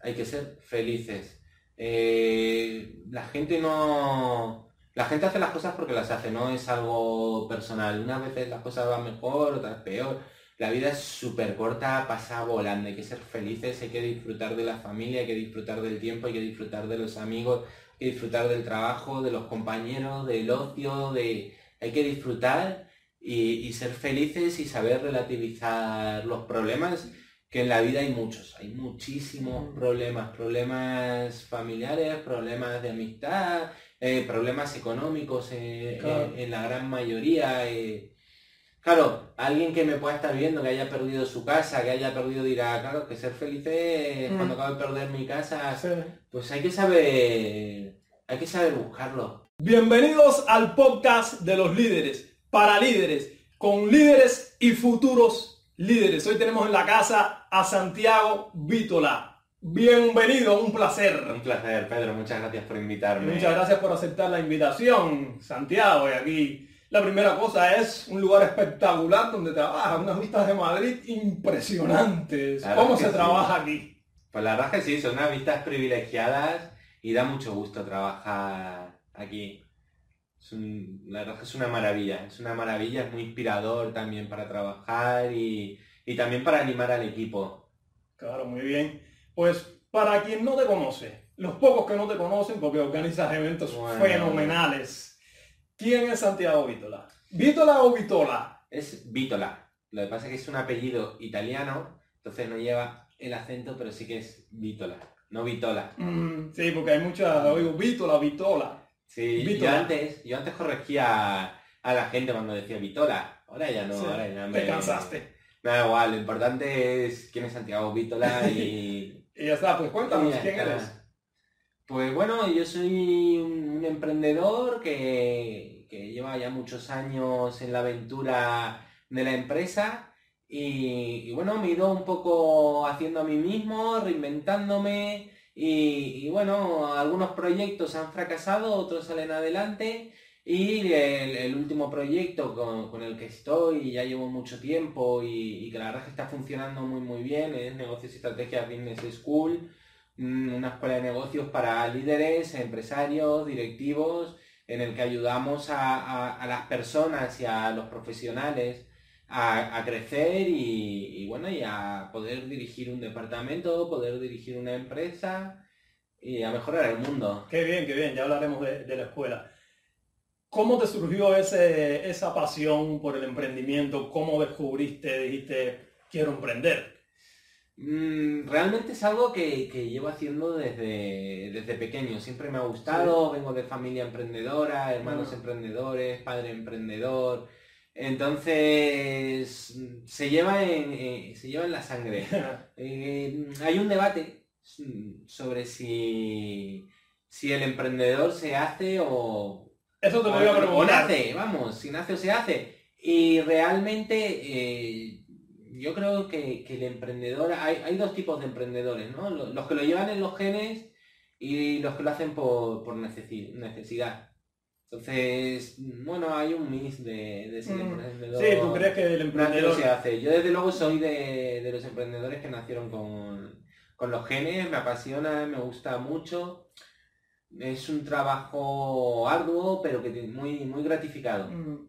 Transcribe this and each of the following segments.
hay que ser felices. Eh, la gente no... La gente hace las cosas porque las hace, no es algo personal. Unas veces las cosas van mejor, otras peor. La vida es súper corta, pasa volando, hay que ser felices, hay que disfrutar de la familia, hay que disfrutar del tiempo, hay que disfrutar de los amigos, hay que disfrutar del trabajo, de los compañeros, del ocio, de... Hay que disfrutar y, ser felices y saber relativizar los problemas, que en la vida hay muchos, hay muchísimos problemas, problemas familiares, problemas de amistad, eh, problemas económicos eh, eh, en la gran mayoría. Claro, alguien que me pueda estar viendo, que haya perdido su casa, que haya perdido, dirá, claro, que ser feliz es cuando acabo de perder mi casa, pues hay que saber, hay que saber buscarlo. Bienvenidos al podcast de los líderes para líderes, con líderes y futuros líderes. Hoy tenemos en la casa a Santiago Vítola. Bienvenido, un placer. Un placer, Pedro, muchas gracias por invitarme. Muchas gracias por aceptar la invitación, Santiago, y aquí la primera cosa es un lugar espectacular donde trabajas, unas vistas de Madrid impresionantes. ¿Cómo se trabaja aquí? Pues la verdad es que sí, son unas vistas privilegiadas y da mucho gusto trabajar aquí. Es la verdad es que es una maravilla, es una maravilla, es muy inspirador también para trabajar y, también para animar al equipo. Claro, muy bien. Pues para quien no te conoce, los pocos que no te conocen, porque organizas eventos fenomenales, ¿quién es Santiago Vítola? ¿Vítola o Vitola? Es Vítola. Lo que pasa es que es un apellido italiano, entonces no lleva el acento, pero sí que es Vítola, no Vitola. Mm, sí, porque hay muchas, oigo Vítola, Vitola. Sí, yo antes, yo antes corregía a la gente cuando decía Vitola. Ahora ya no, ahora ya me... Te cansaste. Me da igual, lo importante es quién es Santiago Vítola y... y ya está, pues cuéntanos, ¿quién eres? Pues bueno, yo soy un emprendedor que, que lleva ya muchos años en la aventura de la empresa y, y, bueno, me he ido un poco haciendo a mí mismo, reinventándome, y, bueno, algunos proyectos han fracasado, otros salen adelante. Y el, último proyecto con, el que estoy, ya llevo mucho tiempo y, que la verdad es que está funcionando muy muy bien, es Negocios y Estrategias Business School, mm, una escuela de negocios para líderes, empresarios, directivos, en el que ayudamos a, las personas y a los profesionales a, crecer y, bueno, y a poder dirigir un departamento, poder dirigir una empresa y a mejorar el mundo. Qué bien, qué bien, ya hablaremos de, la escuela. ¿Cómo te surgió ese, esa pasión por el emprendimiento? ¿Cómo descubriste, dijiste, quiero emprender? Mm, realmente es algo que, llevo haciendo desde, desde pequeño. Siempre me ha gustado, vengo de familia emprendedora, hermanos ah. emprendedores, padre emprendedor entonces, se lleva en, eh, se lleva en la sangre. Eh, hay un debate sobre si, si el emprendedor se hace o... Eso te lo voy a preguntar. nace, vamos, si nace o se hace. Y realmente eh, yo creo que, el emprendedor, hay, hay, dos tipos de emprendedores, ¿no? Los, que lo llevan en los genes y los que lo hacen por, por necesidad. Entonces, bueno, hay un mix de, de ser mm. emprendedor. Sí, ¿tú crees que el emprendedor se hace? Yo desde luego soy de, los emprendedores que nacieron con, los genes, me apasiona, me gusta mucho. Es un trabajo arduo, pero que muy, muy gratificado. Mm.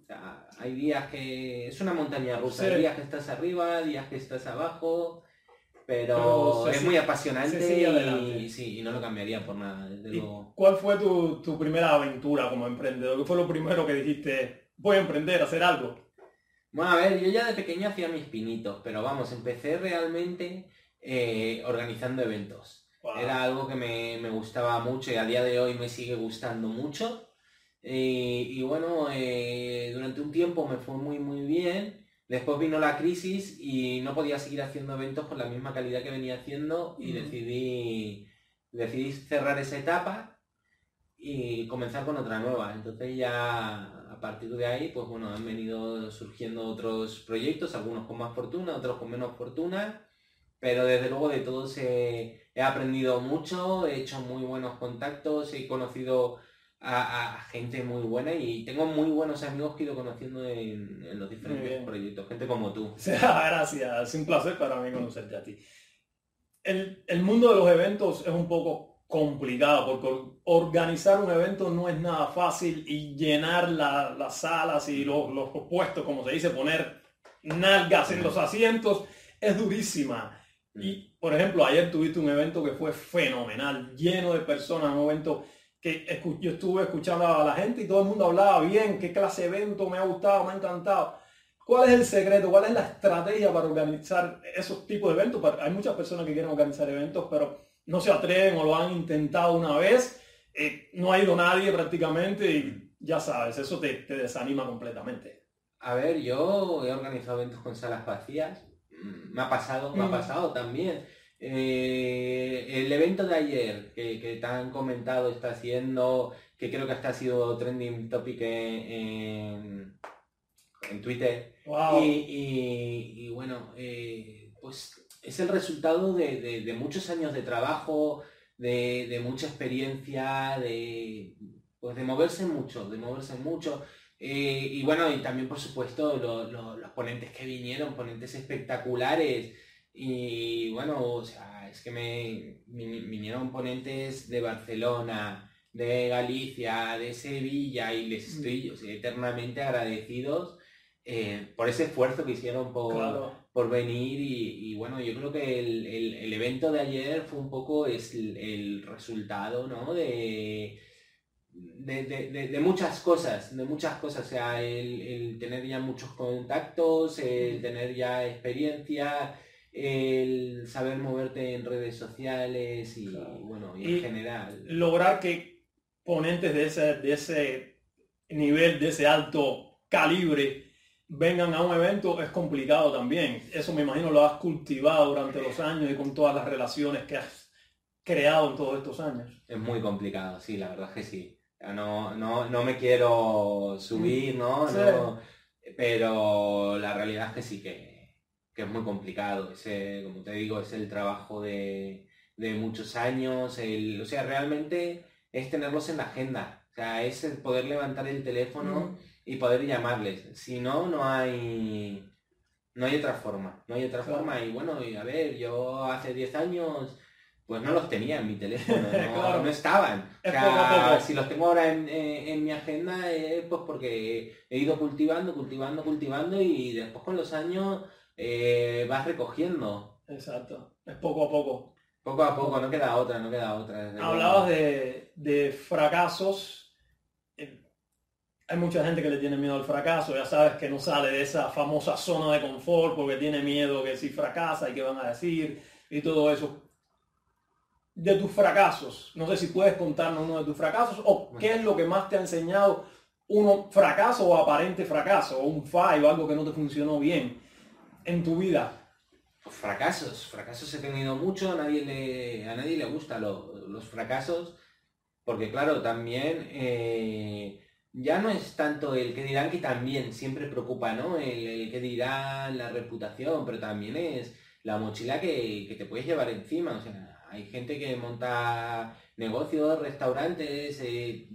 hay días que es una montaña rusa, hay días que estás arriba, días que estás abajo pero, es muy apasionante y, sí, no lo cambiaría por nada. ¿Cuál fue tu, primera aventura como emprendedor? ¿Qué fue lo primero que dijiste, voy a emprender, a hacer algo? Bueno, a ver, yo ya de pequeño hacía mis pinitos, pero vamos, empecé realmente eh, organizando eventos. Era algo que me, gustaba mucho y a día de hoy me sigue gustando mucho. Eh, y bueno, eh, durante un tiempo me fue muy muy bien Después vino la crisis y no podía seguir haciendo eventos con la misma calidad que venía haciendo y decidí, decidí cerrar esa etapa y comenzar con otra nueva. Entonces ya a partir de ahí, pues bueno, han venido surgiendo otros proyectos, algunos con más fortuna, otros con menos fortuna, pero desde luego de todos he aprendido mucho, he hecho muy buenos contactos, he conocido a, gente muy buena y tengo muy buenos amigos que he ido conociendo en, los diferentes proyectos, gente como tú. Gracias, es un placer para mí conocerte a ti. el, el mundo de los eventos es un poco complicado porque organizar un evento no es nada fácil y llenar la- las salas y los, los puestos, como se dice, poner nalgas en los asientos, es durísima. Y, por ejemplo, ayer tuviste un evento que fue fenomenal, lleno de personas, un evento que yo estuve escuchando a la gente y todo el mundo hablaba bien, qué clase de evento me ha gustado, me ha encantado. ¿Cuál es el secreto? ¿Cuál es la estrategia para organizar esos tipos de eventos? Hay muchas personas que quieren organizar eventos, pero no se atreven o lo han intentado una vez. eh, no ha ido nadie prácticamente y ya sabes, eso te, te desanima completamente. A ver, yo he organizado eventos con salas vacías. Mm, Me ha pasado, me ha Mm. pasado también. Eh, el evento de ayer que, que te han comentado está siendo, que creo que hasta ha sido trending topic en, en- en Twitter. Wow. Y, y- y bueno, eh, pues es el resultado de, de- de muchos años de trabajo, de, de mucha experiencia, de, pues de moverse mucho, de moverse mucho. Eh, y bueno, y también por supuesto lo- lo- los ponentes que vinieron, ponentes espectaculares. Y bueno, o sea, es que me vin- vinieron ponentes de Barcelona, de Galicia, de Sevilla, y les estoy o sea, eternamente agradecidos eh, por ese esfuerzo que hicieron por, Claro. por venir y, y bueno, yo creo que el, el- el evento de ayer fue un poco es el, el resultado, ¿no? De, de, de- de- muchas cosas, de muchas cosas, o sea, el, el tener ya muchos contactos, el tener ya experiencia, el saber moverte en redes sociales y, Claro. bueno, y, Y- en general. lograr que ponentes de ese, de ese nivel, de ese alto calibre, vengan a un evento es complicado también. Eso me imagino lo has cultivado durante los años y con todas las relaciones que has creado en todos estos años. Es muy complicado, sí, la verdad es que sí. No, no, no me quiero subir, ¿no? Sí. No, pero la realidad es que sí, que, que es muy complicado. Ese, como te digo, es el trabajo de, de muchos años. El, o sea, realmente es tenerlos en la agenda. O sea, es el poder levantar el teléfono y poder llamarles. Si no, no hay... No hay otra forma, no hay otra Claro. forma. Y bueno, y a ver, yo hace 10 años pues no los tenía en mi teléfono, no, Claro. no estaban. O Es sea, poco a poco. si los tengo ahora en, en- en mi agenda es pues porque he ido cultivando, cultivando, cultivando y después con los años eh, vas recogiendo. Exacto. Es poco a poco. Poco a poco, no queda otra, no queda otra. Hablabas de, de fracasos. Eh, Hay mucha gente que le tiene miedo al fracaso, ya sabes que no sale de esa famosa zona de confort porque tiene miedo que si fracasa y qué van a decir y todo eso. De tus fracasos, no sé si puedes contarnos uno de tus fracasos o qué es lo que más te ha enseñado uno fracaso o aparente fracaso o un fallo, algo que no te funcionó bien en tu vida. Fracasos, fracasos he tenido mucho, a nadie le, a nadie le gustan los fracasos, porque claro, también eh, ya no es tanto el que dirán que también siempre preocupa, ¿no? El, el que dirán, la reputación, pero también es la mochila que, que te puedes llevar encima, o sea, hay gente que monta negocios, restaurantes, eh,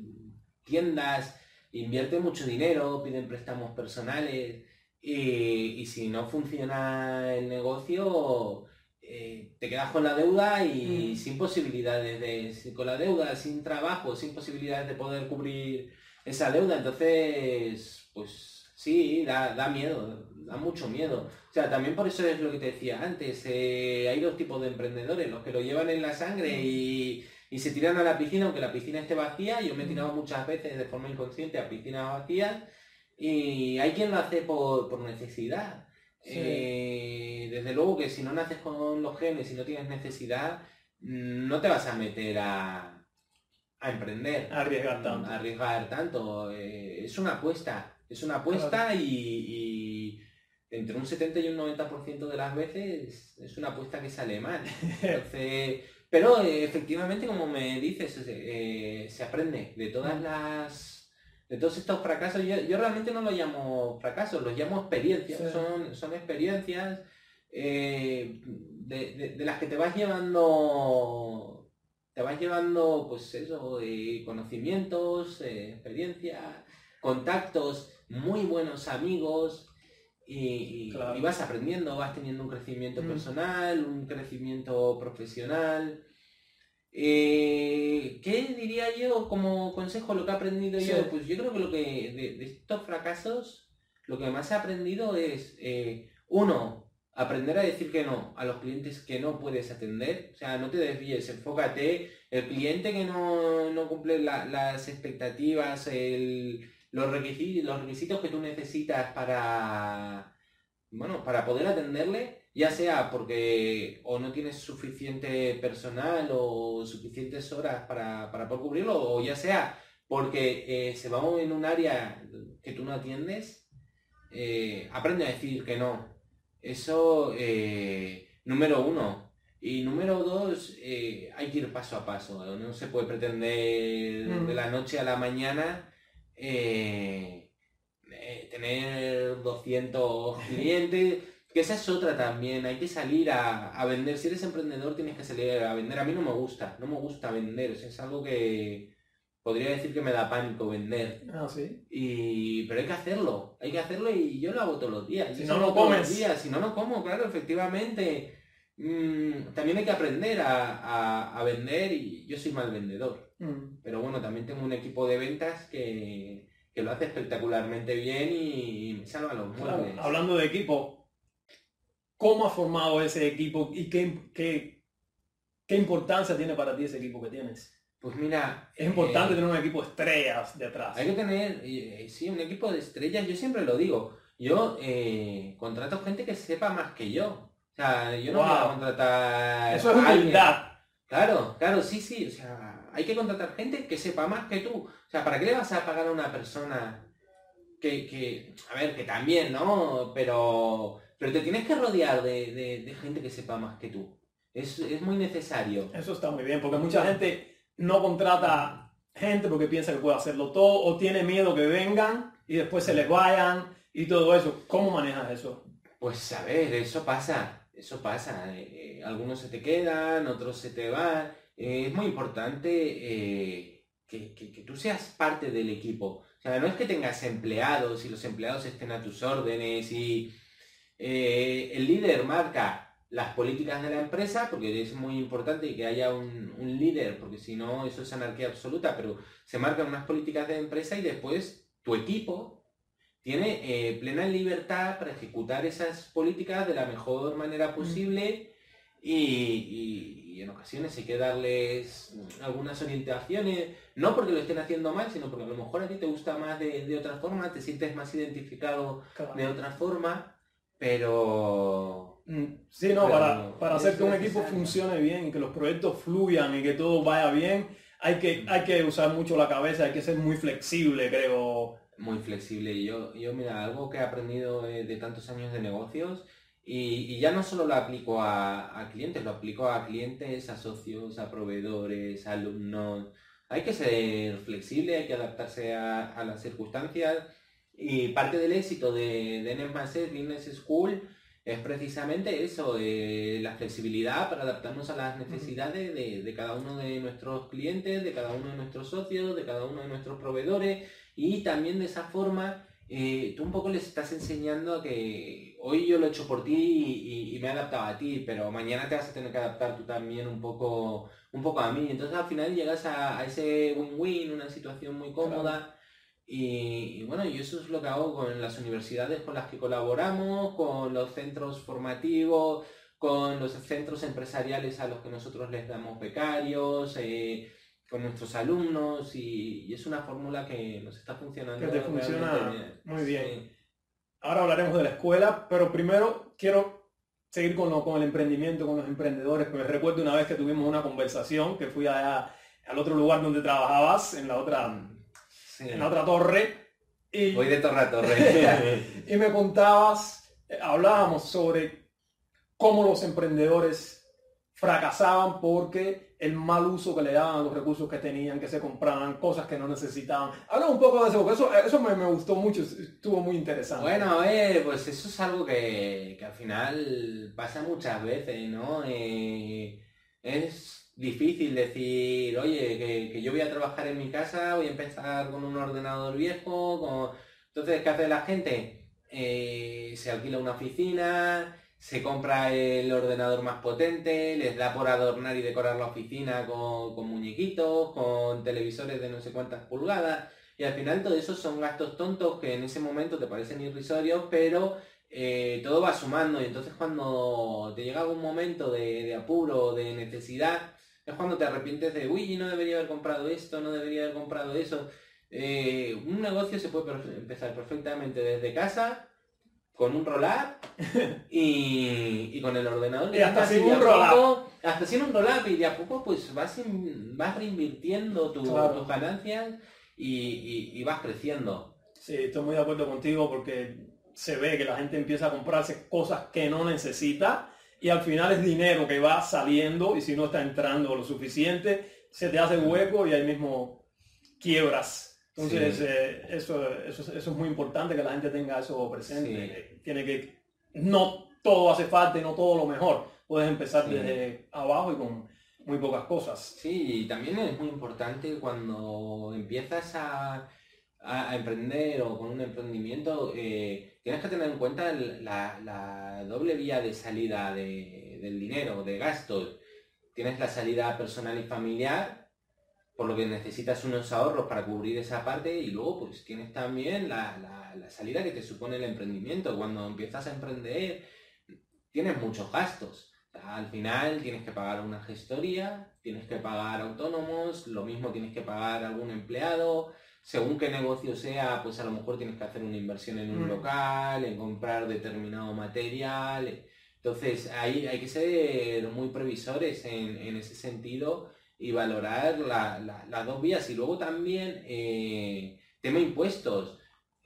tiendas, invierte mucho dinero, piden préstamos personales. Y, y si no funciona el negocio, eh, te quedas con la deuda y Mm. sin posibilidades de, con la deuda, sin trabajo, sin posibilidades de poder cubrir esa deuda. Entonces, pues sí, da, da miedo, da mucho miedo. O sea, también por eso es lo que te decía antes, eh, hay dos tipos de emprendedores, los que lo llevan en la sangre y, y se tiran a la piscina, aunque la piscina esté vacía. Yo me he tirado muchas veces de forma inconsciente a piscinas vacías y hay quien lo hace por, por necesidad. Sí. Eh, desde luego que si no naces con los genes y no tienes necesidad, mm, no te vas a meter a, a emprender, Arriesgar tanto. a arriesgar tanto. Eh, es una apuesta, es una apuesta y, y entre un 70 y un 90% de las veces es una apuesta que sale mal. Entonces, pero eh, efectivamente, como me dices, se aprende de todas las de todos estos fracasos. Yo, yo realmente no los llamo fracasos, los llamo experiencias. Sí. Son, son experiencias eh, de, de- de las que te vas llevando te vas llevando pues eso eh, conocimientos eh, experiencia contactos muy buenos amigos y, y- Claro. y vas aprendiendo, vas teniendo un crecimiento Mm. personal, un crecimiento profesional. Eh, ¿Qué diría yo como consejo lo que he aprendido Sí. yo? Pues yo creo que lo que de, de estos fracasos, lo que más he aprendido es, eh, uno, aprender a decir que no a los clientes que no puedes atender. O sea, no te desvíes, enfócate. El cliente que no, no cumple la- las expectativas, el- los, requisitos, los requisitos que tú necesitas para, bueno, para poder atenderle, ya sea porque o no tienes suficiente personal o suficientes horas para, para poder cubrirlo, o ya sea porque eh, se va en un área que tú no atiendes, eh, aprende a decir que no. Eso, eh, número uno. Y número dos, hay que ir paso a paso. No se puede pretender Mm. de la noche a la mañana tener 200 clientes. Que esa es otra también. Hay que salir a, a vender. Si eres emprendedor tienes que salir a vender. A mí no me gusta. No me gusta vender. O sea, es algo que podría decir que me da pánico vender. Ah, sí. Y, pero hay que hacerlo, hay que hacerlo y yo lo hago todos los días. Si no, lo no los comes. días, Si no, no como, claro, efectivamente. Mm, también hay que aprender a, a- a vender y yo soy mal vendedor. Mm. Pero bueno, también tengo un equipo de ventas que, que lo hace espectacularmente bien y, me salva los Claro, muebles. Hablando de equipo, ¿cómo has formado ese equipo y qué, qué, qué importancia tiene para ti ese equipo que tienes? Pues mira, Es importante eh, tener un equipo de estrellas detrás. Hay que tener, eh, sí, un equipo de estrellas, yo siempre lo digo. Yo eh, contrato gente que sepa más que yo. O sea, yo no voy a Wow. contratar Eso es humildad. Claro, claro, sí, sí. O sea, hay que contratar gente que sepa más que tú. O sea, ¿para qué le vas a pagar a una persona que, que a ver, que también, ¿no? Pero, pero te tienes que rodear de, de- de gente que sepa más que tú. Es, es muy necesario. Eso está muy bien, porque mucha gente no contrata gente porque piensa que puede hacerlo todo o tiene miedo que vengan y después se les vayan y todo eso. ¿Cómo manejas eso? Pues a ver, eso pasa, eso pasa. eh, algunos se te quedan, otros se te van. Eh, es muy importante eh, que, que- que tú seas parte del equipo. O sea, no es que tengas empleados y los empleados estén a tus órdenes y eh, el líder marca las políticas de la empresa, porque es muy importante que haya un, un líder, porque si no eso es anarquía absoluta, pero se marcan unas políticas de empresa y después tu equipo tiene eh, plena libertad para ejecutar esas políticas de la mejor manera posible y, y- y en ocasiones hay que darles algunas orientaciones, no porque lo estén haciendo mal, sino porque a lo mejor a ti te gusta más de, de otra forma, te sientes más identificado de otra forma, pero... Mm, Sí, no, Pero para, para hacer que un equipo necesario. funcione bien y que los proyectos fluyan y que todo vaya bien, hay que, hay que usar mucho la cabeza, hay que ser muy flexible, creo. muy flexible. Y Yo, yo mira, algo que he aprendido de tantos años de negocios y, y ya no solo lo aplico a, a clientes, lo aplico a clientes, a socios, a proveedores, a alumnos. Hay que ser flexible, hay que adaptarse a, a las circunstancias y parte del éxito de, de NEMASES Business School es precisamente eso, eh, la flexibilidad para adaptarnos a las necesidades de, de cada uno de nuestros clientes, de cada uno de nuestros socios, de cada uno de nuestros proveedores y también de esa forma eh, tú un poco les estás enseñando a que hoy yo lo he hecho por ti y, y- y me he adaptado a ti, pero mañana te vas a tener que adaptar tú también un poco, un poco a mí. Entonces al final llegas a, a ese win-win, una situación muy cómoda. Y, y bueno, y eso es lo que hago con las universidades con las que colaboramos, con los centros formativos, con los centros empresariales a los que nosotros les damos becarios, eh, con nuestros alumnos y, y es una fórmula que nos está funcionando. Que te funciona realmente muy bien. Sí. Ahora hablaremos de la escuela, pero primero quiero seguir con, lo- con el emprendimiento, con los emprendedores, porque recuerdo una vez que tuvimos una conversación, que fui allá al otro lugar donde trabajabas, en la otra, Sí. en otra torre, y, Voy de torre a torre. y me contabas, eh, hablábamos sobre cómo los emprendedores fracasaban porque el mal uso que le daban a los recursos que tenían, que se compraban, cosas que no necesitaban. Habla un poco de eso, porque eso, eso me, me gustó mucho, estuvo muy interesante. Bueno, eh, pues eso es algo que, que al final pasa muchas veces, ¿no? Eh, es difícil decir, oye, que, yo voy a trabajar en mi casa, voy a empezar con un ordenador viejo, con... entonces, ¿qué hace la gente? eh, se alquila una oficina, se compra el ordenador más potente, les da por adornar y decorar la oficina con, con muñequitos, con televisores de no sé cuántas pulgadas, y al final todo eso son gastos tontos que en ese momento te parecen irrisorios, pero eh, todo va sumando y entonces cuando te llega algún momento de apuro, de necesidad, es cuando te arrepientes de, uy, no debería haber comprado esto, no debería haber comprado eso. Eh, un negocio se puede empezar perfectamente desde casa, con un roll-up y, con el ordenador. Y hasta sin un roll-up. Hasta sin un roll-up y de a poco pues vas, vas reinvirtiendo tus ganancias y, vas creciendo. Sí, estoy muy de acuerdo contigo porque se ve que la gente empieza a comprarse cosas que no necesita y al final es dinero que va saliendo y si no está entrando lo suficiente, se te hace hueco y ahí mismo quiebras. Entonces, eh, eso, eso, es muy importante que la gente tenga eso presente. Tiene que, no todo hace falta y no todo lo mejor. Puedes empezar desde abajo y con muy pocas cosas. Sí, y también es muy importante cuando empiezas a, emprender o con un emprendimiento, eh, tienes que tener en cuenta la, doble vía de salida del dinero, de gastos. Tienes la salida personal y familiar, por lo que necesitas unos ahorros para cubrir esa parte y luego pues tienes también la, la salida que te supone el emprendimiento. Cuando empiezas a emprender, tienes muchos gastos al final tienes que pagar una gestoría, tienes que pagar autónomos, lo mismo tienes que pagar algún empleado, según qué negocio sea, pues a lo mejor tienes que hacer una inversión en un mm. local, en comprar determinado material. Entonces ahí hay que ser muy previsores en, ese sentido y valorar las dos vías. Y luego también eh, tema impuestos.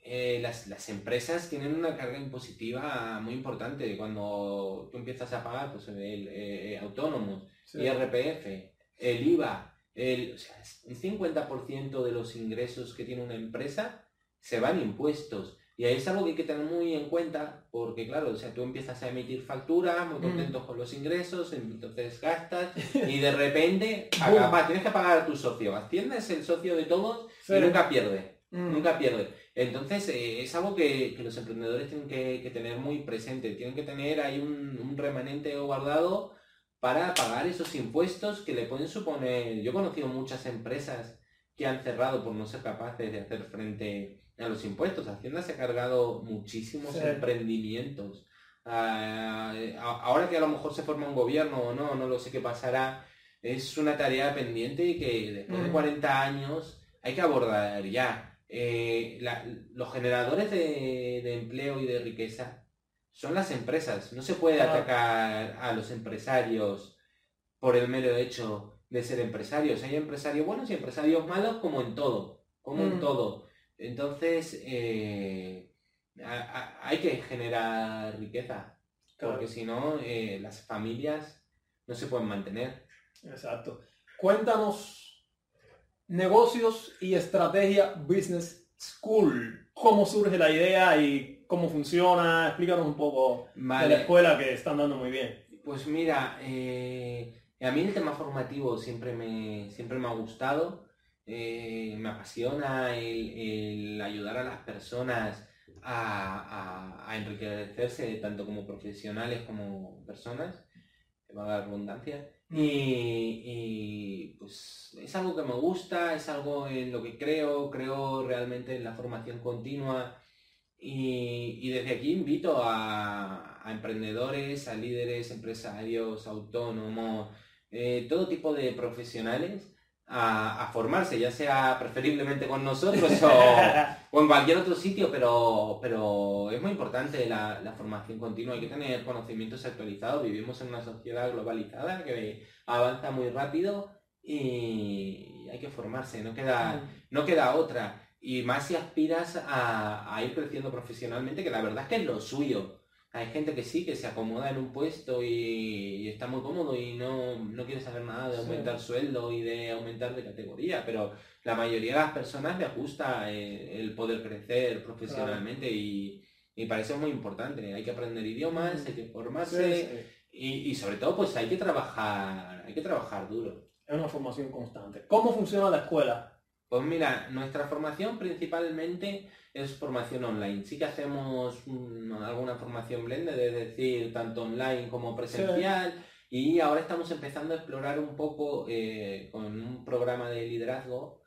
Eh, las, empresas tienen una carga impositiva muy importante cuando tú empiezas a pagar pues, el eh, autónomos, IRPF, el IVA, el, un 50% de los ingresos que tiene una empresa se van impuestos. Y ahí es algo que hay que tener muy en cuenta, porque claro, o sea, tú empiezas a emitir facturas, muy mm. contentos con los ingresos, entonces gastas, y de repente tienes que pagar a tu socio. Hacienda es el socio de todos y nunca pierde. Mm. Nunca pierde. Entonces, eh, es algo que, los emprendedores tienen que, tener muy presente. Tienen que tener ahí un, remanente guardado para pagar esos impuestos que le pueden suponer. Yo he conocido muchas empresas que han cerrado por no ser capaces de hacer frente a los impuestos. Hacienda se ha cargado muchísimos emprendimientos. Ah, ahora que a lo mejor se forma un gobierno o no, no lo sé qué pasará, es una tarea pendiente que después de 40 mm. años hay que abordar ya. Eh, los generadores de, empleo y de riqueza son las empresas. No se puede atacar a los empresarios por el mero hecho de ser empresarios. Hay empresarios buenos y empresarios malos como en todo, como en mm. todo. Entonces, eh, hay que generar riqueza, porque si no, eh, las familias no se pueden mantener. Exacto. Cuéntanos negocios y estrategia Business School. ¿Cómo surge la idea y cómo funciona? Explícanos un poco de la escuela que están dando muy bien. Pues mira, eh, a mí el tema formativo siempre me, siempre me ha gustado. Eh, me apasiona el, ayudar a las personas a, a, enriquecerse tanto como profesionales como personas, va a dar redundancia. Y, pues es algo que me gusta, es algo en lo que creo, creo realmente en la formación continua y, desde aquí invito a, emprendedores, a líderes, empresarios, autónomos, eh, todo tipo de profesionales a, formarse, ya sea preferiblemente con nosotros o, en cualquier otro sitio, pero, pero es muy importante la, formación continua, hay que tener conocimientos actualizados, vivimos en una sociedad globalizada que avanza muy rápido y hay que formarse, no queda, no queda otra. Y más si aspiras a, a ir creciendo profesionalmente, que la verdad es que es lo suyo hay gente que sí, que se acomoda en un puesto y, está muy cómodo y no, quiere saber nada de aumentar sueldo y de aumentar de categoría, pero la mayoría de las personas le gusta eh, el, poder crecer profesionalmente y, y para eso es muy importante. Hay que aprender idiomas, hay que formarse Y, sobre todo pues hay que trabajar, hay que trabajar duro. Es una formación constante. ¿Cómo funciona la escuela? Pues mira, nuestra formación principalmente es formación online. Sí que hacemos alguna formación blended, es decir, tanto online como presencial. Y ahora estamos empezando a explorar un poco eh, con un programa de liderazgo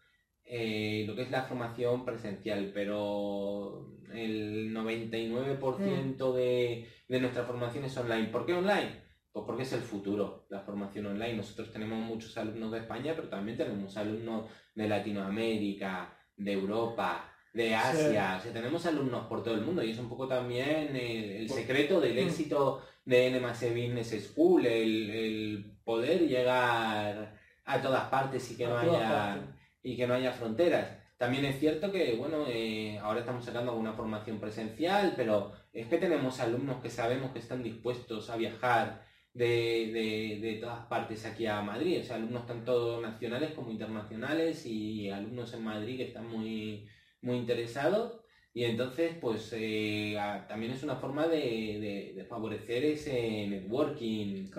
eh, lo que es la formación presencial, pero el 99% mm. de, de nuestra formación es online. ¿Por qué online? Pues porque es el futuro, la formación online. Nosotros tenemos muchos alumnos de España, pero también tenemos alumnos de Latinoamérica, de Europa, de Asia. O sea, tenemos alumnos por todo el mundo y es un poco también el, secreto del mm. éxito de NMAS Business School, el, poder llegar a todas partes y que no haya y que no haya fronteras. También es cierto que, bueno, eh, ahora estamos sacando alguna formación presencial, pero es que tenemos alumnos que sabemos que están dispuestos a viajar de, todas partes aquí a Madrid. O sea, alumnos tanto nacionales como internacionales y alumnos en Madrid que están muy, muy interesados. Y entonces, pues eh, también es una forma de, favorecer ese networking.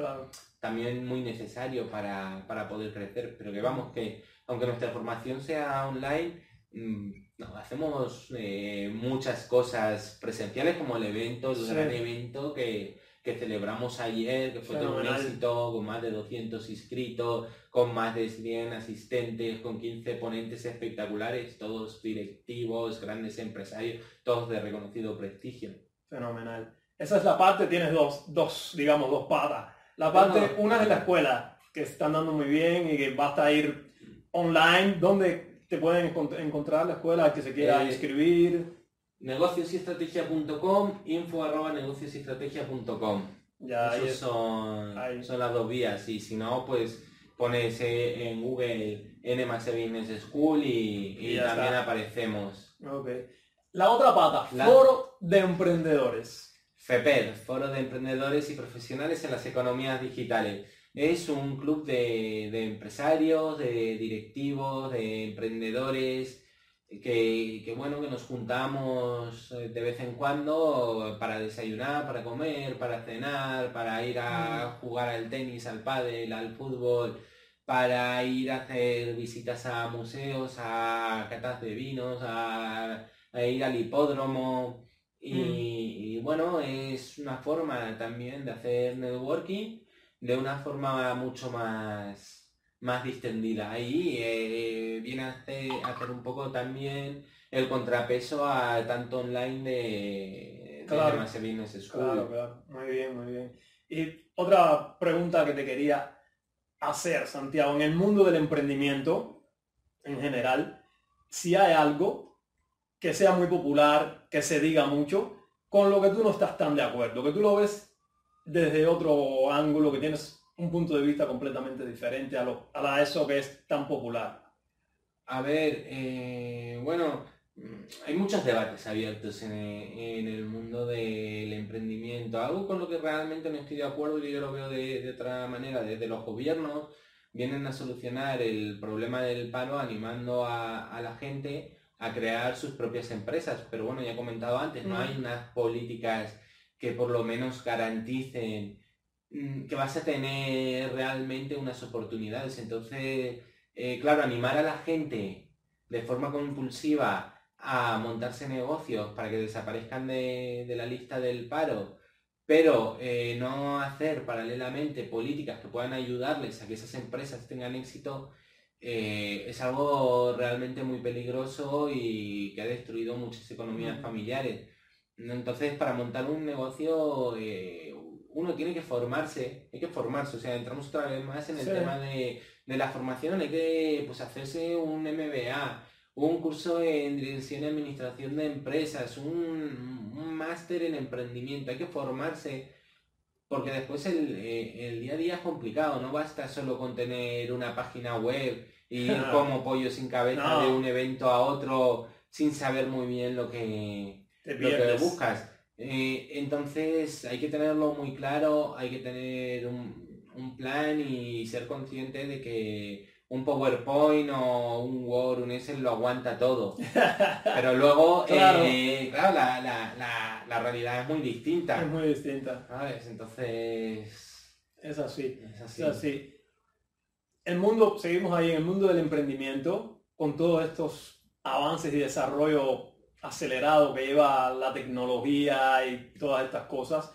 También muy necesario para, poder crecer. Pero que vamos, que aunque nuestra formación sea online, mm, hacemos eh, muchas cosas presenciales como el evento, el gran evento que, que celebramos ayer, que fue todo un éxito, con más de 200 inscritos, con más de 100 asistentes, con 15 ponentes espectaculares, todos directivos, grandes empresarios, todos de reconocido prestigio. Fenomenal. Esa es la parte, tienes dos, dos digamos, dos patas. La parte, una es la escuela, que están dando muy bien y que basta ir online, donde te pueden encontrar la escuela que se quiera eh, inscribir negociosystrategia.com, info arroba negociosystrategia.com. Ya, Esos son, son las dos vías y si no, pues pones en Google N Business School y, también aparecemos. La otra pata, Foro de Emprendedores. FEPER, Foro de Emprendedores y Profesionales en las Economías Digitales. Es un club de, de empresarios, de directivos, de emprendedores, que, bueno, que nos juntamos eh, de vez en cuando para desayunar, para comer, para cenar, para ir a mm. jugar al tenis, al pádel, al fútbol, para ir a hacer visitas a museos, a catas de vinos, a, ir al hipódromo. Y, y, bueno, es una forma también de hacer networking de una forma mucho más más distendida. Ahí eh, viene a hacer, un poco también el contrapeso a tanto online de, claro, Business School. Claro, Muy bien, muy bien. Y otra pregunta que te quería hacer, Santiago, en el mundo del emprendimiento en general, si hay algo que sea muy popular, que se diga mucho, con lo que tú no estás tan de acuerdo, que tú lo ves desde otro ángulo, que tienes un punto de vista completamente diferente a, lo, a eso que es tan popular. A ver, eh, bueno, mm, hay muchos debates abiertos en, el mundo del emprendimiento. Algo con lo que realmente no estoy de acuerdo y yo lo veo de, otra manera. Desde los gobiernos vienen a solucionar el problema del paro animando a, la gente a crear sus propias empresas. Pero bueno, ya he comentado antes, no mm. hay unas políticas que por lo menos garanticen que vas a tener realmente unas oportunidades. Entonces, eh, claro, animar a la gente de forma compulsiva a montarse negocios para que desaparezcan de, la lista del paro, pero eh, no hacer paralelamente políticas que puedan ayudarles a que esas empresas tengan éxito, eh, es algo realmente muy peligroso y que ha destruido muchas economías familiares. Entonces, para montar un negocio, uno tiene que formarse, hay que formarse, o sea, entramos otra vez más en el tema de, la formación, hay que pues, hacerse un MBA, un curso en dirección y administración de empresas, un, máster en emprendimiento, hay que formarse, porque después eh, el, día a día es complicado, no basta solo con tener una página web y ir como pollo sin cabeza de un evento a otro sin saber muy bien lo que, lo que buscas. Eh, entonces hay que tenerlo muy claro, hay que tener un, plan y ser consciente de que un PowerPoint o un Word, un Excel lo aguanta todo. Pero luego, claro, eh, la, realidad es muy distinta. Es muy distinta. Entonces... Es así. Es así. El mundo, seguimos ahí en el mundo del emprendimiento. con todos estos avances y desarrollo acelerado que lleva la tecnología y todas estas cosas,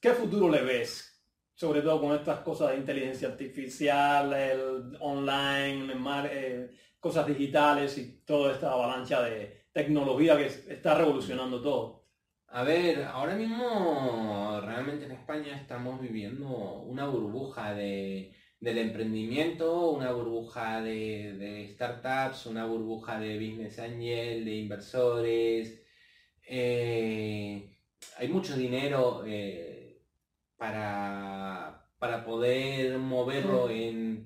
¿qué futuro le ves? Sobre todo con estas cosas de inteligencia artificial, el online, eh, cosas digitales y toda esta avalancha de tecnología que está revolucionando todo. A ver, ahora mismo realmente en España estamos viviendo una burbuja de, del emprendimiento, una burbuja de, startups, una burbuja de business angel, de inversores. Eh, hay mucho dinero eh, para, poder moverlo en,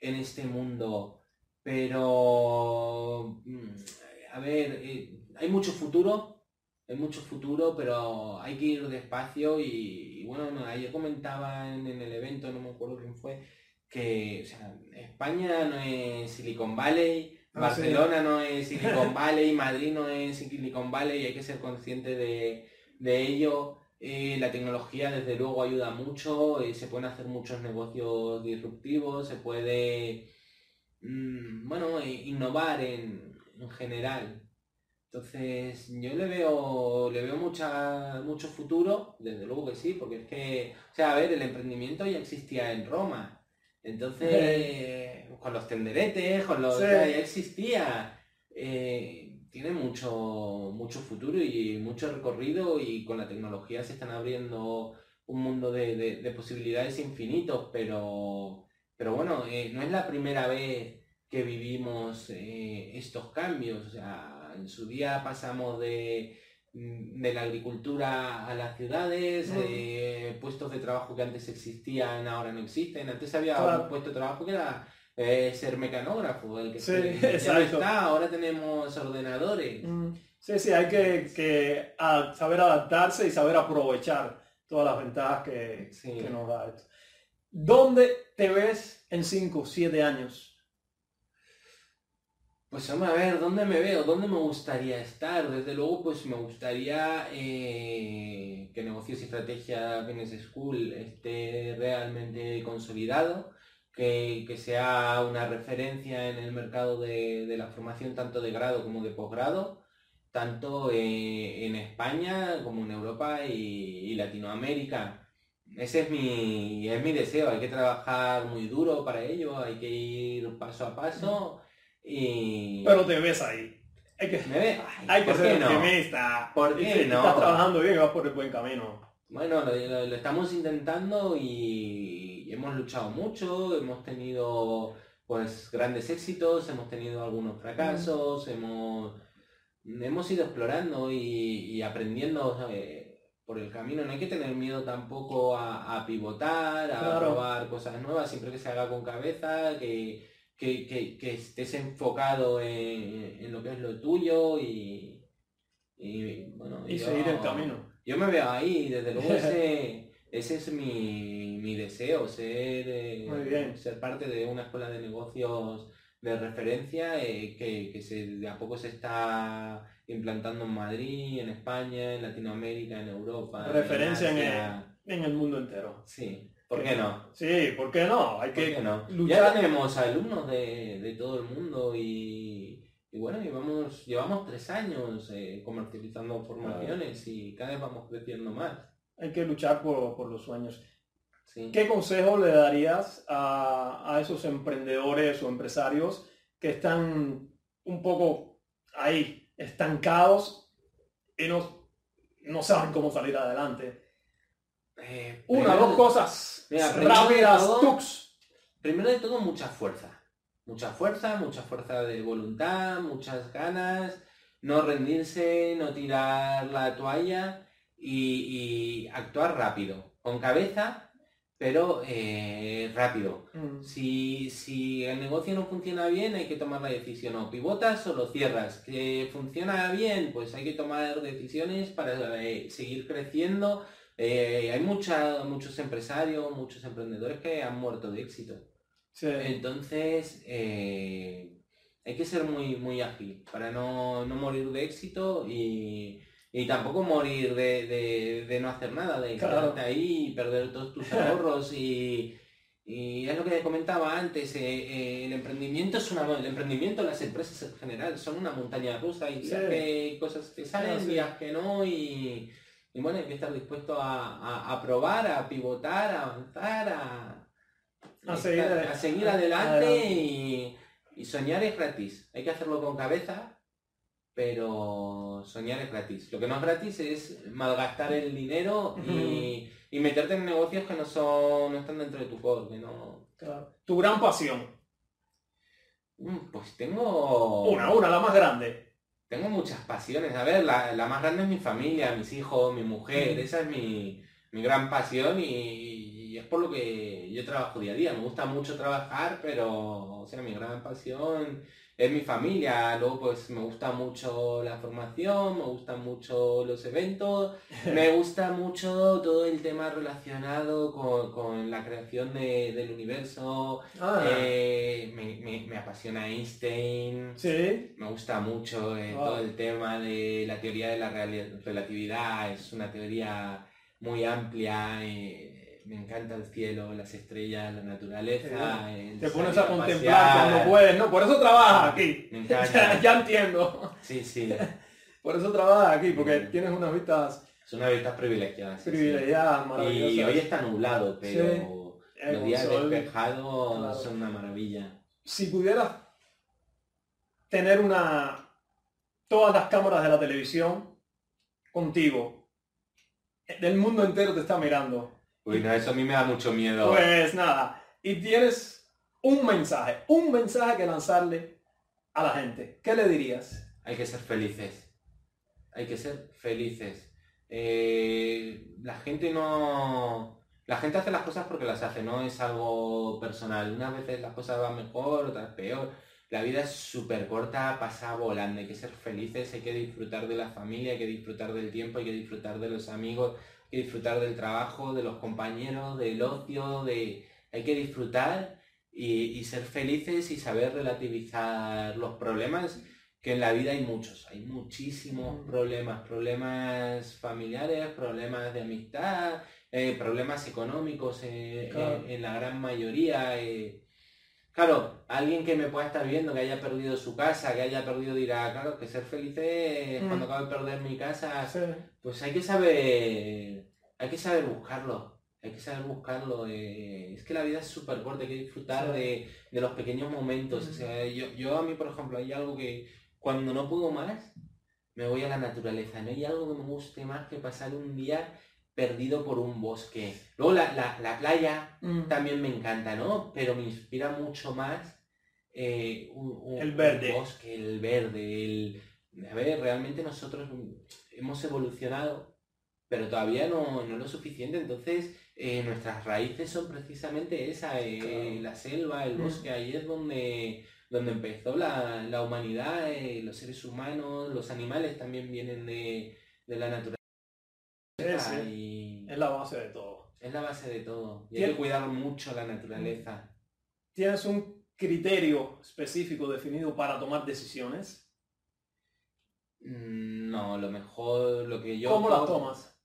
este mundo, pero mm, a ver, eh, hay mucho futuro, hay mucho futuro, pero hay que ir despacio y, bueno, ayer comentaba en, el evento, no me acuerdo quién fue, que España no es Silicon Valley, ah, Barcelona no es Silicon Valley, Madrid no es Silicon Valley, y hay que ser consciente de, ello. Eh, la tecnología desde luego ayuda mucho, y eh, se pueden hacer muchos negocios disruptivos, se puede, mm, bueno, eh, innovar en, en general. Entonces, yo le veo, le veo mucha, mucho futuro, desde luego que sí, porque es que, o sea, a ver, el emprendimiento ya existía en Roma. Entonces, con los tenderetes, con los. ya existía. Eh, tiene mucho, mucho futuro y mucho recorrido y con la tecnología se están abriendo un mundo de, posibilidades infinitos, pero, pero bueno, eh, no es la primera vez que vivimos eh, estos cambios. O sea, en su día pasamos de, mm, de la agricultura a las ciudades, mm. puestos de trabajo que antes existían, ahora no existen. Antes había un puesto de trabajo que era eh, ser mecanógrafo, el que sí, está, ahora tenemos ordenadores. Mm. Sí, sí, hay que, saber adaptarse y saber aprovechar todas las ventajas que, que nos da esto. ¿Dónde te ves en 5, 7 años? Pues vamos a ver, ¿dónde me veo? ¿Dónde me gustaría estar? Desde luego, pues me gustaría eh, que Negocios y Estrategia Business School esté realmente consolidado, que, sea una referencia en el mercado de, la formación tanto de grado como de posgrado, tanto eh, en España como en Europa y, Latinoamérica. Ese es mi, es mi deseo, hay que trabajar muy duro para ello, hay que ir paso a paso pero te ves ahí. Hay que, hay que ser optimista. ¿Por qué no? Estás trabajando bien y vas por el buen camino. Bueno, lo, estamos intentando y hemos luchado mucho, hemos tenido pues grandes éxitos, hemos tenido algunos fracasos, hemos, hemos ido explorando y, aprendiendo por el camino. No hay que tener miedo tampoco a, pivotar, a probar cosas nuevas, siempre que se haga con cabeza, que que, estés enfocado en, lo que es lo tuyo y, bueno, y seguir el camino. Yo me veo ahí, desde luego ese, ese es mi, deseo, ser, eh, ser parte de una escuela de negocios de referencia eh, que, se, de a poco se está implantando en Madrid, en España, en Latinoamérica, en Europa. Referencia en, en, el, mundo entero. Sí. ¿Por qué no? Sí, ¿por qué no? Hay que no? Ya tenemos alumnos de, todo el mundo y, bueno, llevamos, llevamos tres años eh, comercializando formaciones y cada vez vamos creciendo más. Hay que luchar por, los sueños. ¿Qué consejo le darías a, esos emprendedores o empresarios que están un poco ahí, estancados y no, no saben cómo salir adelante? Eh, Una, dos cosas rápidas, Primero de todo, mucha fuerza. Mucha fuerza, mucha fuerza de voluntad, muchas ganas, no rendirse, no tirar la toalla y, actuar rápido, con cabeza, pero eh, rápido. Mm. Si, si, el negocio no funciona bien, hay que tomar la decisión, o pivotas o lo cierras. Que funciona bien, pues hay que tomar decisiones para eh, seguir creciendo eh, hay muchos empresarios, muchos emprendedores que han muerto de éxito. Entonces, eh, hay que ser muy, muy ágil para no, morir de éxito y, tampoco morir de, no hacer nada, de quedarte ahí y perder todos tus ahorros y, Y es lo que comentaba antes, eh, eh, el emprendimiento es una el emprendimiento, las empresas en general son una montaña rusa y días Sí. que hay cosas que salen, sí. días que no y, y bueno, hay que estar dispuesto a, a- a probar, a pivotar, a avanzar, a, A seguir estar- seguir adelante y, y soñar es gratis. Hay que hacerlo con cabeza, pero soñar es gratis. Lo que no es gratis es malgastar el dinero y, y meterte en negocios que no son no están dentro de tu core, que no... Claro. Tu gran pasión. Mm, Pues tengo... Una, una, la más grande. Tengo muchas pasiones. A ver, la, la más grande es mi familia, mis hijos, mi mujer. Esa es mi, mi gran pasión y, y es por lo que yo trabajo día a día. Me gusta mucho trabajar, pero, o sea, mi gran pasión es mi familia. Luego, pues, me gusta mucho la formación, me gustan mucho los eventos, me gusta mucho todo el tema relacionado con, con la creación de- del universo. Ah, Eh, me, me- me apasiona Einstein. sí. Me gusta mucho eh, Wow. todo el tema de la teoría de la relatividad, es una teoría muy amplia, eh, me encanta el cielo, las estrellas, la naturaleza. Te pones a contemplar cuando puedes, ¿no? Por eso trabajas aquí. Me Ya, encanta. ya entiendo. Sí, sí, Por eso trabajas aquí, porque tienes unas vistas es una vista privilegiada. sí, sí. privilegiadas, Y maravillosas. hoy está nublado, pero los días despejados Claro. son una maravilla. Si pudieras tener una todas las cámaras de la televisión contigo, del mundo entero te está mirando. Uy, no, eso a mí me da mucho miedo. Pues nada, y tienes un mensaje, un mensaje que lanzarle a la gente. ¿Qué le dirías? Hay que ser felices. Hay que ser felices. Eh, la gente no... La gente hace las cosas porque las hace, no es algo personal. Unas veces las cosas van mejor, otras peor. La vida es súper corta, pasa volando. Hay que ser felices, hay que disfrutar de la familia, hay que disfrutar del tiempo, hay que disfrutar de los amigos, que disfrutar del trabajo, de los compañeros, del ocio, de... Hay que disfrutar y, y ser felices y saber relativizar los problemas que en la vida hay muchos, hay muchísimos problemas, problemas familiares, problemas de amistad, eh, problemas económicos eh, Claro. en, en la gran mayoría. eh. Claro, alguien que me pueda estar viendo, que haya perdido su casa, que haya perdido, dirá, claro, que ser feliz es Mm. cuando acabo de perder mi casa, Sí. pues hay que saber, hay que saber buscarlo, hay que saber buscarlo. eh, es que la vida es súper corta, hay que disfrutar de, de los pequeños momentos. O sea, yo, yo a mí, por ejemplo, hay algo que cuando no puedo más, me voy a la naturaleza. No hay algo que me guste más que pasar un día perdido por un bosque. Luego la, la- la playa Mm. también me encanta, ¿no? Pero me inspira mucho más eh, un, un- El verde. bosque, el verde, el... A ver, realmente nosotros hemos evolucionado, pero todavía no, no lo suficiente, entonces eh, nuestras raíces son precisamente esa, eh, Claro. la selva, el Mm. bosque, ahí es donde, donde empezó la, la humanidad, eh, los seres humanos, los animales también vienen de, de la naturaleza Sí, sí. y Es la base de todo. es la base de todo. Y hay que cuidar mucho la naturaleza. ¿Tienes un criterio específico definido para tomar decisiones? Mm, No, lo mejor, lo que yo... ¿Cómo las tomas?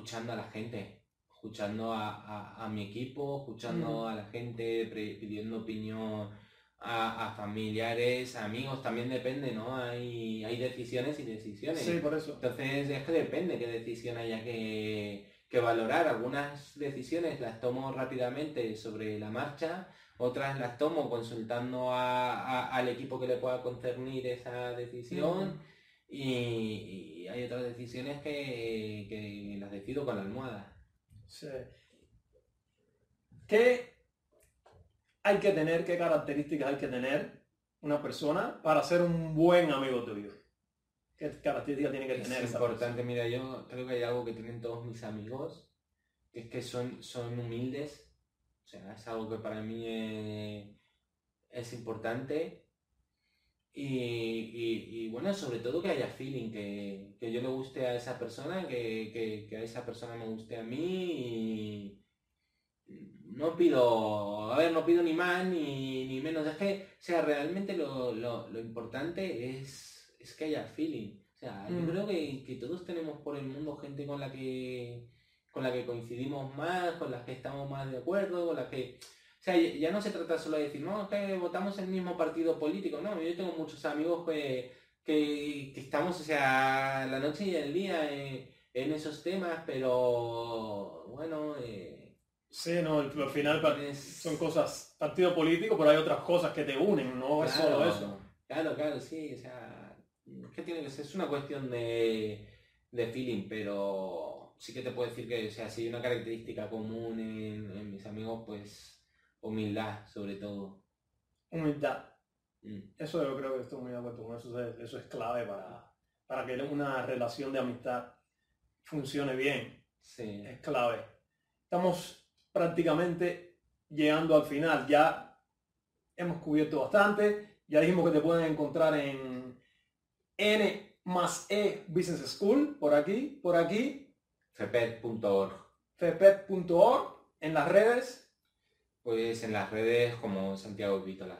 Escuchando a la gente, escuchando a, a- a mi equipo, escuchando a la gente, pidiendo opinión a, a familiares, a amigos, también depende, ¿no? Hay, hay decisiones y decisiones. Sí, por eso. Entonces es que depende qué decisión haya que, que valorar. Algunas decisiones las tomo rápidamente sobre la marcha, otras las tomo consultando a- a- al equipo que le pueda concernir esa decisión. Y, y hay otras decisiones que, que las decido con la almohada. Sí. ¿Qué hay que tener, qué características hay que tener una persona para ser un buen amigo tuyo? ¿Qué características tiene que Es tener esa importante, mira, yo creo que hay algo que tienen todos mis amigos, que es que son, son humildes. O sea, es algo que para mí eh, es importante. Y, y- y, bueno, sobre todo que haya feeling, que, que yo le guste a esa persona, que, que- que a esa persona me guste a mí. Y no pido, a ver, no pido ni más ni, ni menos. Es que, o sea, realmente lo, lo- lo importante es, es que haya feeling. O sea, yo Mm. creo que, que todos tenemos por el mundo gente con la que con la que coincidimos más, con las que estamos más de acuerdo, con las que... O sea, ya no se trata solo de decir, no, que votamos el mismo partido político, no, yo tengo muchos amigos que, que, estamos, o sea, la noche y el día en, esos temas, pero bueno... Eh, Sí, no, al final son cosas, partido político, pero hay otras cosas que te unen, no es solo eso. Claro, claro, sí, o sea, ¿qué tiene que ser? Es una cuestión de, de feeling, pero sí que te puedo decir que, o sea, si hay una característica común en, mis amigos, pues humildad, sobre todo. Humildad. Mm. Eso yo creo que estoy muy de acuerdo con eso, eso es clave para, para que una relación de amistad funcione bien. Sí. Es clave. Estamos prácticamente llegando al final. Ya hemos cubierto bastante. Ya dijimos que te pueden encontrar en N más E Business School, por aquí, por aquí. Fepet.org. Fepet.org. En las redes. Pues en las redes como Santiago Vítola.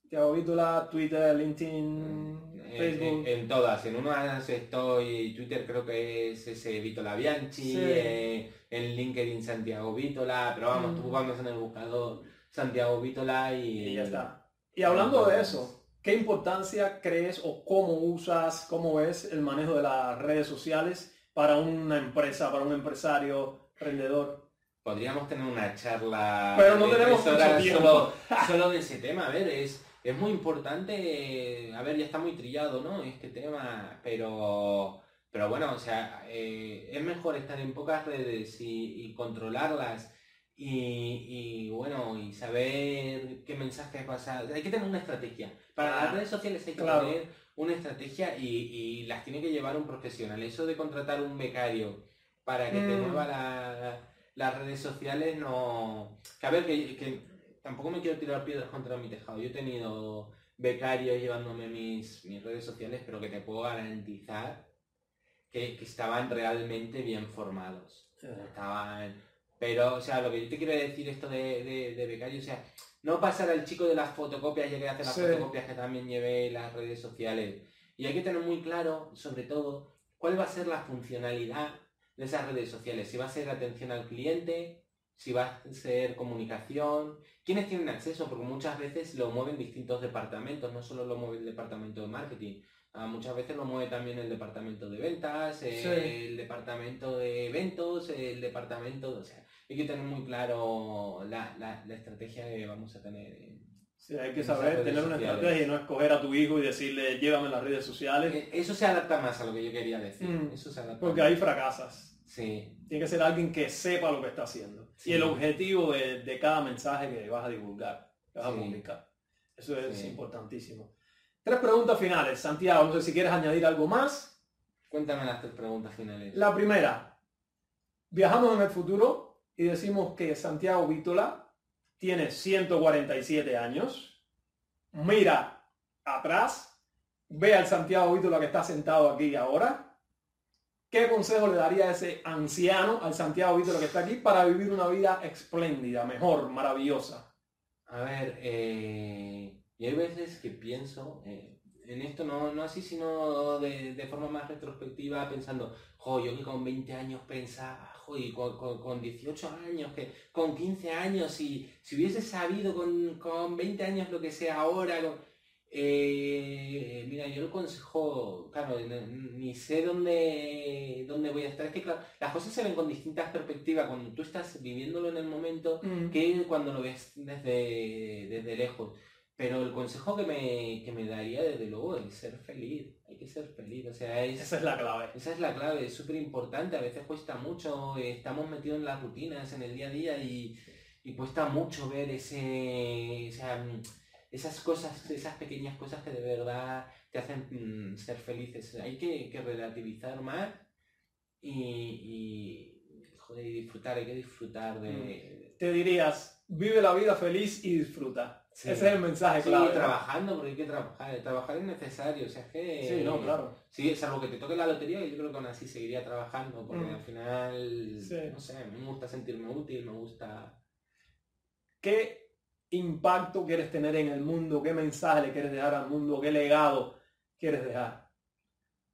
Santiago Vítola, Twitter, LinkedIn, mm, Facebook. En, todas. En unas estoy, Twitter creo que es ese Vítola Bianchi. Eh, en LinkedIn Santiago Vítola, pero vamos, tú vamos mm. en el buscador Santiago Vítola y... ya está. Y hablando de eso, ¿qué importancia crees o cómo usas, cómo ves el manejo de las redes sociales para una empresa, para un empresario, emprendedor? Podríamos tener una charla... Pero no tenemos Solo, solo de ese tema, a ver, es, es muy importante, a ver, ya está muy trillado, ¿no? Este tema, pero pero bueno, o sea, eh, es mejor estar en pocas redes y, controlarlas y, bueno, y saber qué mensajes pasar. Hay que tener una estrategia. Para las redes sociales hay que tener una estrategia y, las tiene que llevar un profesional. Eso de contratar un becario para que te mm. mueva las redes sociales no... Que a ver, que, tampoco me quiero tirar piedras contra mi tejado. Yo he tenido becarios llevándome mis, mis redes sociales, pero que te puedo garantizar que, estaban realmente bien formados. Estaban... Pero, o sea, lo que yo te quiero decir esto de, de, becario, o sea, no pasar al chico de las fotocopias, llegué a hacer las fotocopias que también llevé las redes sociales. Y hay que tener muy claro, sobre todo, cuál va a ser la funcionalidad de esas redes sociales. Si va a ser atención al cliente, si va a ser comunicación, quiénes tienen acceso, porque muchas veces lo mueven distintos departamentos, no solo lo mueve el departamento de marketing, Ah, muchas veces lo mueve también el departamento de ventas, el departamento de eventos, el departamento, o sea, hay que tener muy claro la, estrategia que vamos a tener. sí, hay que saber tener una estrategia y no escoger a tu hijo y decirle llévame las redes sociales. E, eso se adapta más a lo que yo quería decir. Mm, porque ahí fracasas. Sí. Tiene que ser alguien que sepa lo que está haciendo. Y el objetivo de, cada mensaje que vas a divulgar, que vas a comunicar. Eso es importantísimo. Tres preguntas finales. Santiago, no sé si quieres añadir algo más. Cuéntame las tres preguntas finales. La primera. Viajamos en el futuro y decimos que Santiago Vítola tiene 147 años. Mira atrás. Ve al Santiago Vítola que está sentado aquí ahora. ¿Qué consejo le daría a ese anciano, al Santiago Vítola que está aquí, para vivir una vida espléndida, mejor, maravillosa? A ver, eh y hay veces que pienso eh, en esto, no, no así, sino de, forma más retrospectiva, pensando, jo, yo que con 20 años pensaba, jo, y con, con, 18 años, que con 15 años, si, si hubiese sabido con, con 20 años lo que sé ahora, eh, mira, yo lo consejo, claro, ni sé dónde, dónde voy a estar. Es que claro, las cosas se ven con distintas perspectivas cuando tú estás viviéndolo en el momento mm. que cuando lo ves desde, desde lejos. Pero el consejo que me, que me daría, desde luego, es ser feliz. Hay que ser feliz. O sea, esa es la clave. Esa es la clave, es súper importante. A veces cuesta mucho, estamos metidos en las rutinas, en el día a día y, cuesta mucho ver ese, esas cosas, esas pequeñas cosas que de verdad te hacen mm, ser felices. Hay que, relativizar más y, joder, disfrutar, hay que disfrutar de... Mm. Te dirías, vive la vida feliz y disfruta. Ese es el mensaje, sí, trabajando, porque hay que trabajar. Trabajar es necesario, o sea, es que... Sí, no, claro. Sí, salvo que te toque la lotería, yo creo que aún así seguiría trabajando, porque mm. al final, no sé, me gusta sentirme útil, me gusta... ¿Qué impacto quieres tener en el mundo? ¿Qué mensaje le quieres dejar al mundo? ¿Qué legado quieres dejar?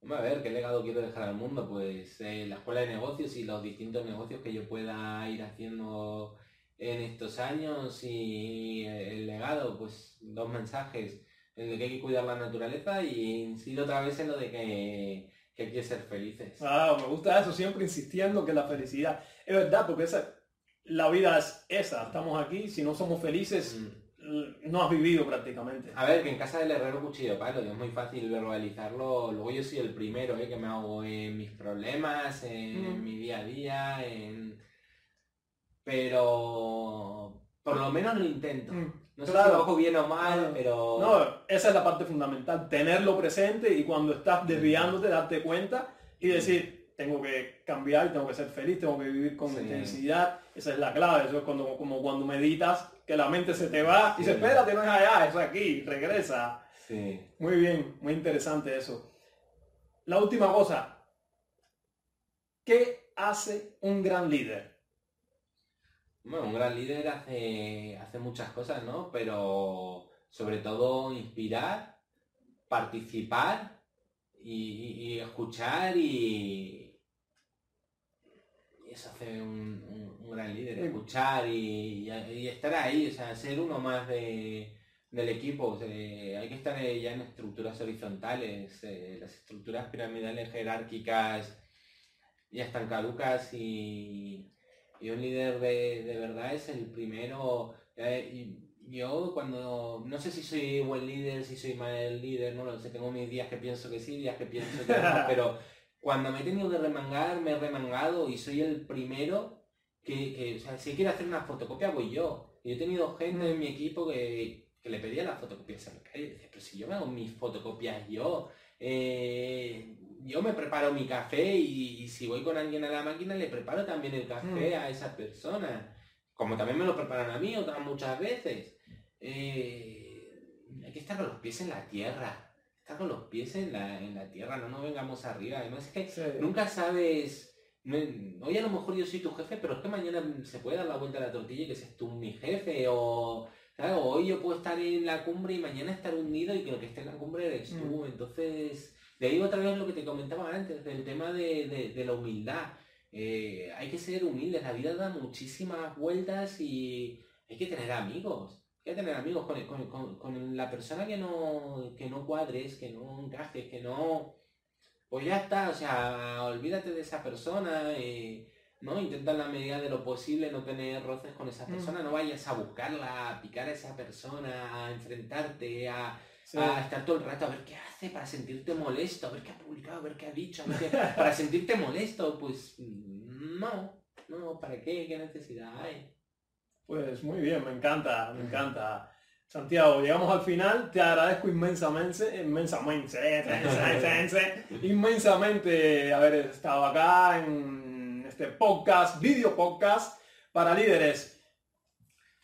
Vamos a ver, ¿qué legado quiero dejar al mundo? Pues eh, la escuela de negocios y los distintos negocios que yo pueda ir haciendo en estos años y el legado, pues dos mensajes, el de que hay que cuidar la naturaleza y incido otra vez en lo de que, que hay que ser felices. Ah, me gusta eso, siempre insistiendo que la felicidad es verdad, porque esa, la vida es esa, estamos aquí, si no somos felices, Mm. no has vivido prácticamente. A ver, que en casa del herrero cuchillo palo, y es muy fácil verbalizarlo. Luego yo soy el primero ¿eh? que me hago en mis problemas, en Mm. mi día a día, en... Pero por lo menos lo intento. Mm, No sé claro. si lo hago bien o mal, pero... No, esa es la parte fundamental, tenerlo presente y cuando estás desviándote darte cuenta y decir, tengo que cambiar, tengo que ser feliz, tengo que vivir con Sí. intensidad, esa es la clave, eso es cuando, como cuando meditas, que la mente se te va y dice, espérate, no es allá, es aquí, regresa. Sí. Muy bien, muy interesante eso. La última cosa, ¿qué hace un gran líder? Bueno, un gran líder hace, hace muchas cosas, ¿no? Pero sobre todo inspirar, participar y, y- y escuchar y eso hace un, un- un gran líder, escuchar y, y- y estar ahí, o sea, ser uno más de, del equipo. o sea, hay que estar eh, ya en estructuras horizontales, eh, las estructuras piramidales jerárquicas ya están caducas y, y un líder de, de verdad es el primero. eh, y yo cuando, no sé si soy buen líder, si soy mal líder, no lo sé, tengo mis días que pienso que sí, días que pienso que no, pero cuando me he tenido que remangar, me he remangado y soy el primero que, que, o sea, si quiere hacer una fotocopia voy yo. Y he tenido gente en mi equipo que, que le pedía las fotocopias en la calle y pero si yo me hago mis fotocopias yo, eh, yo me preparo mi café y, y si voy con alguien a la máquina le preparo también el café a esa persona. Como también me lo preparan a mí otras muchas veces. Eh, hay que estar con los pies en la tierra. Estar con los pies en la, en la tierra, no nos vengamos arriba. Además es que Sí. nunca sabes. no- hoy a lo mejor yo soy tu jefe, pero es que mañana se puede dar la vuelta a la tortilla y que seas tú mi jefe. O claro, hoy yo puedo estar en la cumbre y mañana estar hundido y que lo que esté en la cumbre eres tú. Entonces, de ahí otra vez lo que te comentaba antes, del tema de, de- de la humildad. Eh, hay que ser humildes, la vida da muchísimas vueltas y hay que tener amigos. Que tener amigos con, con- con- con la persona que no, que no cuadres, que no encajes, que no... Pues ya está, o sea, olvídate de esa persona, eh, ¿no? Intenta en la medida de lo posible no tener roces con esa Mm. persona, no vayas a buscarla, a picar a esa persona, a enfrentarte, a, Sí. a estar todo el rato a ver qué hace para sentirte molesto, a ver qué ha publicado, a ver qué ha dicho, a ver qué- para sentirte molesto, pues no, no, ¿para qué? ¿Qué necesidad hay? Pues muy bien, me encanta, me encanta. Santiago, llegamos al final, te agradezco inmensamente, inmensamente, inmensamente, inmensamente haber estado acá en este podcast, video podcast para líderes.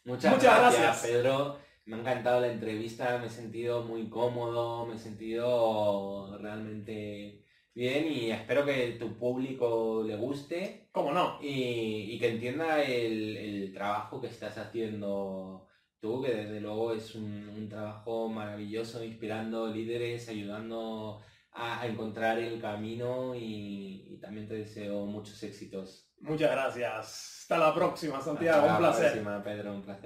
Muchas, Muchas gracias, gracias. Pedro. Me ha encantado la entrevista, me he sentido muy cómodo, me he sentido realmente bien y espero que tu público le guste ¿Cómo no? y, y que entienda el, el trabajo que estás haciendo tú, que desde luego es un, un trabajo maravilloso, inspirando líderes, ayudando a, a encontrar el camino y, y también te deseo muchos éxitos. Muchas gracias. Hasta la próxima, Santiago, Hasta un la placer. próxima, Pedro, un placer.